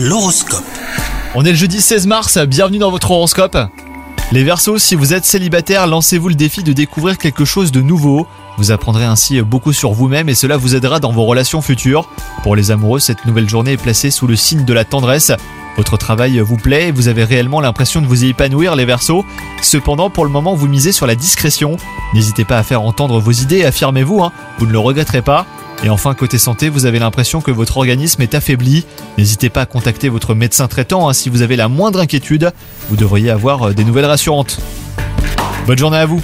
L'horoscope. On est le jeudi 16 mars, bienvenue dans votre horoscope. Les Verseaux, si vous êtes célibataire, lancez-vous le défi de découvrir quelque chose de nouveau. Vous apprendrez ainsi beaucoup sur vous-même et cela vous aidera dans vos relations futures. Pour les amoureux, cette nouvelle journée est placée sous le signe de la tendresse. Votre travail vous plaît vous avez réellement l'impression de vous épanouir les Verseaux. Cependant, pour le moment, vous misez sur la discrétion. N'hésitez pas à faire entendre vos idées, affirmez-vous, hein. vous ne le regretterez pas. Et enfin, côté santé, vous avez l'impression que votre organisme est affaibli. N'hésitez pas à contacter votre médecin traitant hein, si vous avez la moindre inquiétude. Vous devriez avoir euh, des nouvelles rassurantes. Bonne journée à vous